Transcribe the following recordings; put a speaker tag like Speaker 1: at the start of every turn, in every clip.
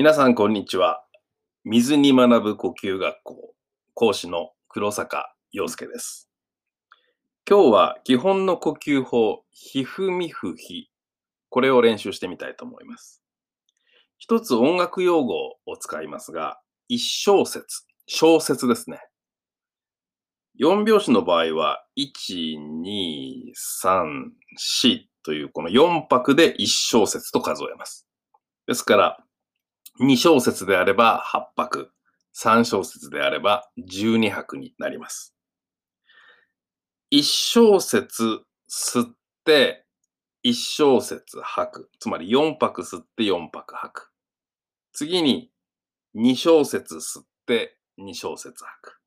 Speaker 1: 皆さん、こんにちは。水に学ぶ呼吸学校講師の黒坂陽介です。今日は基本の呼吸法、ひふみふひ。これを練習してみたいと思います。一つ音楽用語を使いますが、一小節、小節ですね。4拍子の場合は、1、2、3、4というこの4拍で1小節と数えます。ですから、2小節であれば8拍、3小節であれば12拍になります。1小節吸って、1小節吐く。つまり4拍吸って4拍吐く。次に2小節吸って2小節吐く。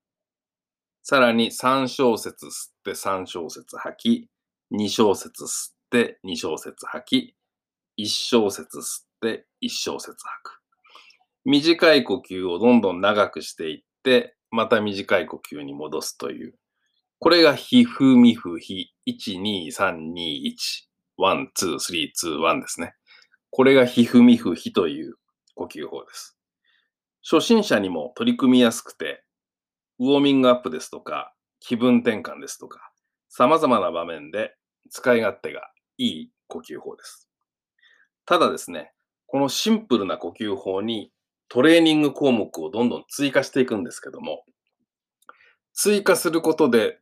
Speaker 1: さらに3小節吸って3小節吐き、2小節吸って2小節吐き、1小節吸って1小節吐く。短い呼吸をどんどん長くしていって、また短い呼吸に戻すという。これがひふみふひ。1、2、3、2、1。1、2、3、2、1ですね。これがひふみふひという呼吸法です。初心者にも取り組みやすくて、ウォーミングアップですとか、気分転換ですとか、様々な場面で使い勝手がいい呼吸法です。ただですね、このシンプルな呼吸法にトレーニング項目をどんどん追加していくんですけども、追加することで、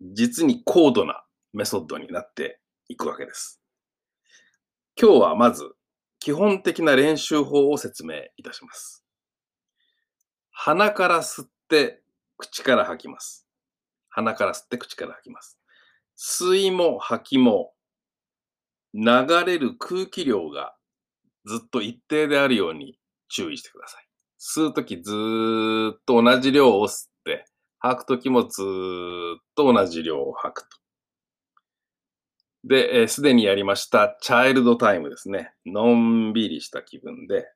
Speaker 1: 実に高度なメソッドになっていくわけです。今日はまず、基本的な練習法を説明いたします。鼻から吸って、口から吐きます。鼻から吸って、口から吐きます。吸いも吐きも、流れる空気量がずっと一定であるように注意してください。吸うときずーっと同じ量を吸って、吐くときもずーっと同じ量を吐くと。で、す、で、にやりましたチャイルドタイムですね。のんびりした気分で。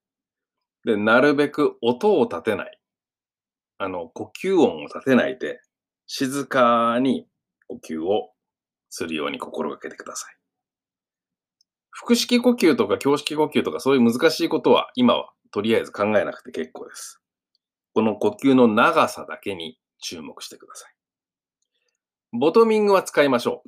Speaker 1: で、なるべく音を立てない。あの、呼吸音を立てないで、静かに呼吸をするように心がけてください。腹式呼吸とか胸式呼吸とかそういう難しいことは今はとりあえず考えなくて結構です。この呼吸の長さだけに注目してください。ボトミングは使いましょ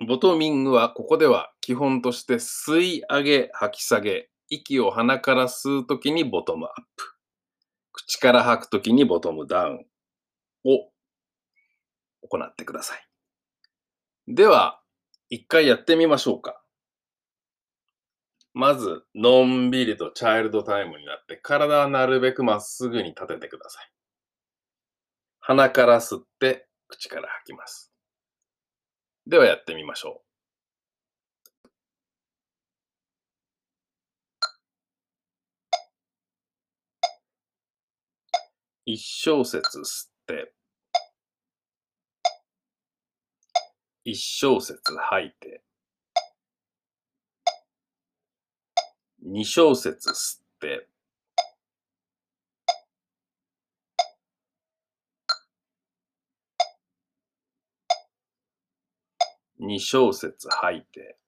Speaker 1: う。ボトミングはここでは基本として吸い上げ、吐き下げ、息を鼻から吸うときにボトムアップ、口から吐くときにボトムダウンを行ってください。では、一回やってみましょうか。まず、のんびりとチャイルドタイムになって、体はなるべくまっすぐに立ててください。鼻から吸って、口から吐きます。ではやってみましょう。一小節吸って、一小節吐いて、二小節吸って、二小節吐いて、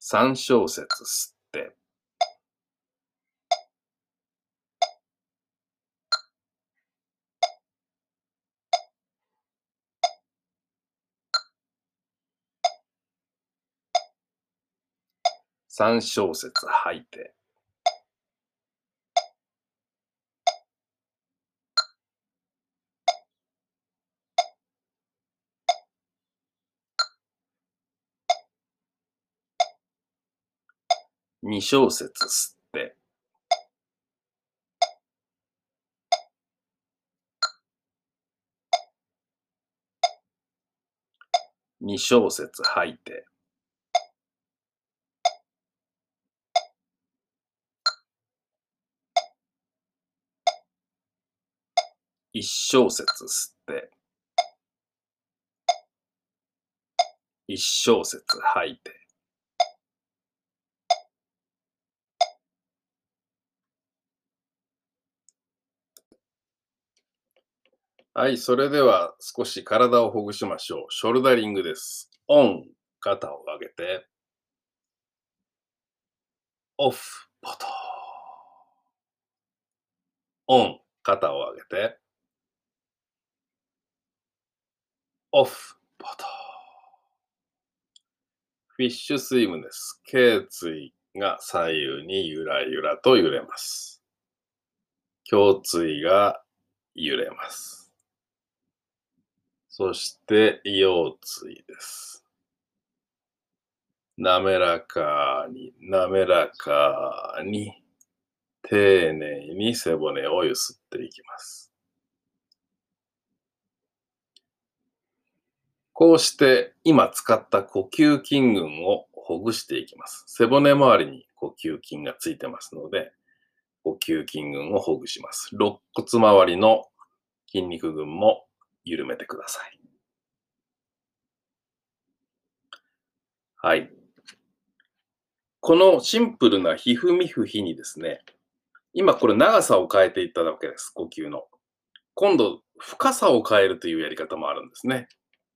Speaker 1: 三小節吸って、三小節吐いて、二小節吸って、二小節吐いて、一小節吸って、一小節吐いて、はい、それでは少し体をほぐしましょう。ショルダリングです。オン、肩を上げて。オフ、ポト。オン、肩を上げて。オフ、ポト。フィッシュスイムです。頸椎が左右にゆらゆらと揺れます。胸椎が揺れます。そして腰椎です。滑らかに、滑らかに、丁寧に背骨をゆすっていきます。こうして今使った呼吸筋群をほぐしていきます。背骨周りに呼吸筋がついてますので、呼吸筋群をほぐします。肋骨周りの筋肉群も緩めてください。はい。このシンプルな皮膚ミフヒにですね、今これ長さを変えていったわけです、呼吸の。今度、深さを変えるというやり方もあるんですね。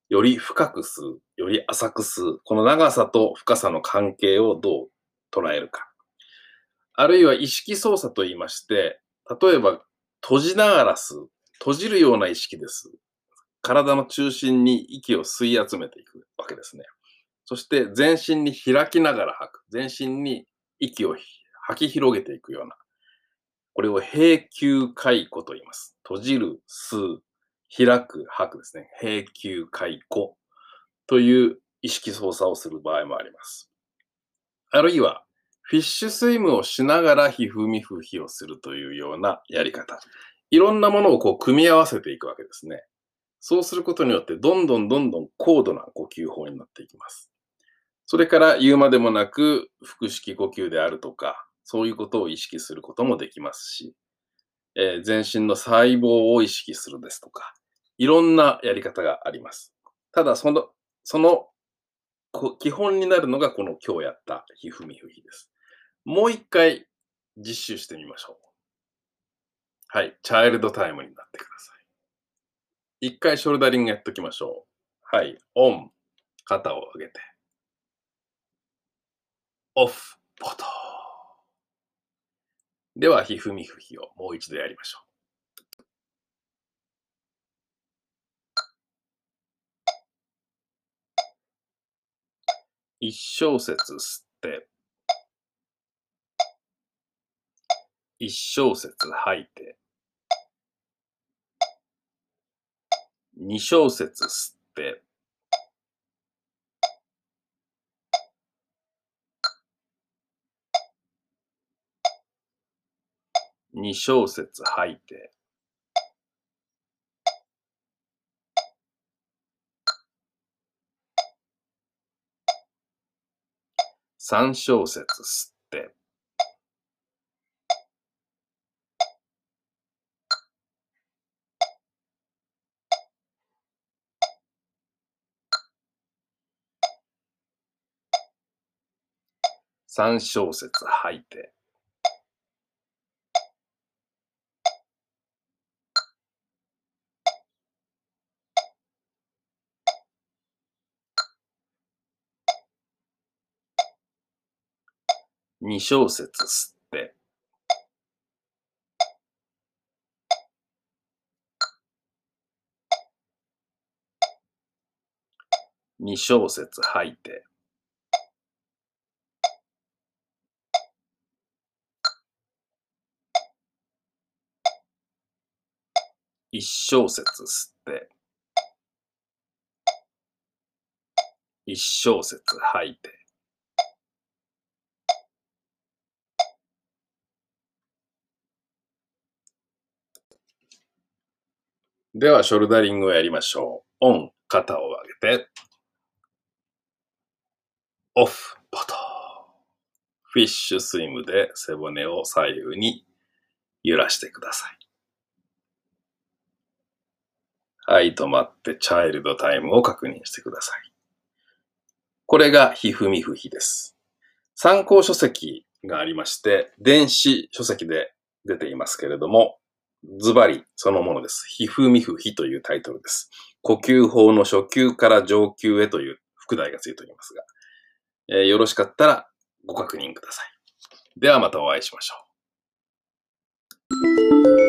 Speaker 1: より深く吸う、より浅く吸う。この長さと深さの関係をどう捉えるか。あるいは意識操作と言いまして、例えば閉じながら吸う。閉じるような意識です。体の中心に息を吸い集めていくわけですね。そして全身に開きながら吐く。全身に息を吐き広げていくような。これを閉球解雇と言います。閉じる、吸う、開く、吐くですね。閉球解雇という意識操作をする場合もあります。あるいは、フィッシュスイムをしながら皮膚ミフヒをするというようなやり方。いろんなものをこう組み合わせていくわけですね。そうすることによって、どんどんどんどん高度な呼吸法になっていきます。それから言うまでもなく、腹式呼吸であるとか、そういうことを意識することもできますし、えー全身の細胞を意識するですとか、いろんなやり方があります。ただ、その、その基本になるのがこの今日やった皮膚ミフヒです。もう一回実習してみましょう。はい、チャイルドタイムになってください。一回ショルダリングやっときましょう。はい、オン、肩を上げて。オフ、では、ひふみふひをもう一度やりましょう。一小節吸って、一小節吐いて、二小節吸って、二小節吐いて、三小節吸って、三小節吐いて、二小節吸って、二小節吐いて、一小節吸って、一小節吐いて、では、ショルダリングをやりましょう。オン、肩を上げて。オフ、ポト。フィッシュスイムで背骨を左右に揺らしてください。はい、止まってチャイルドタイムを確認してください。これがひふみふひです。参考書籍がありまして、電子書籍で出ていますけれども、ズバリそのものです。ひふみふひというタイトルです。呼吸法の初級から上級へという副題がついておりますが、えーよろしかったらご確認ください。ではまたお会いしましょう。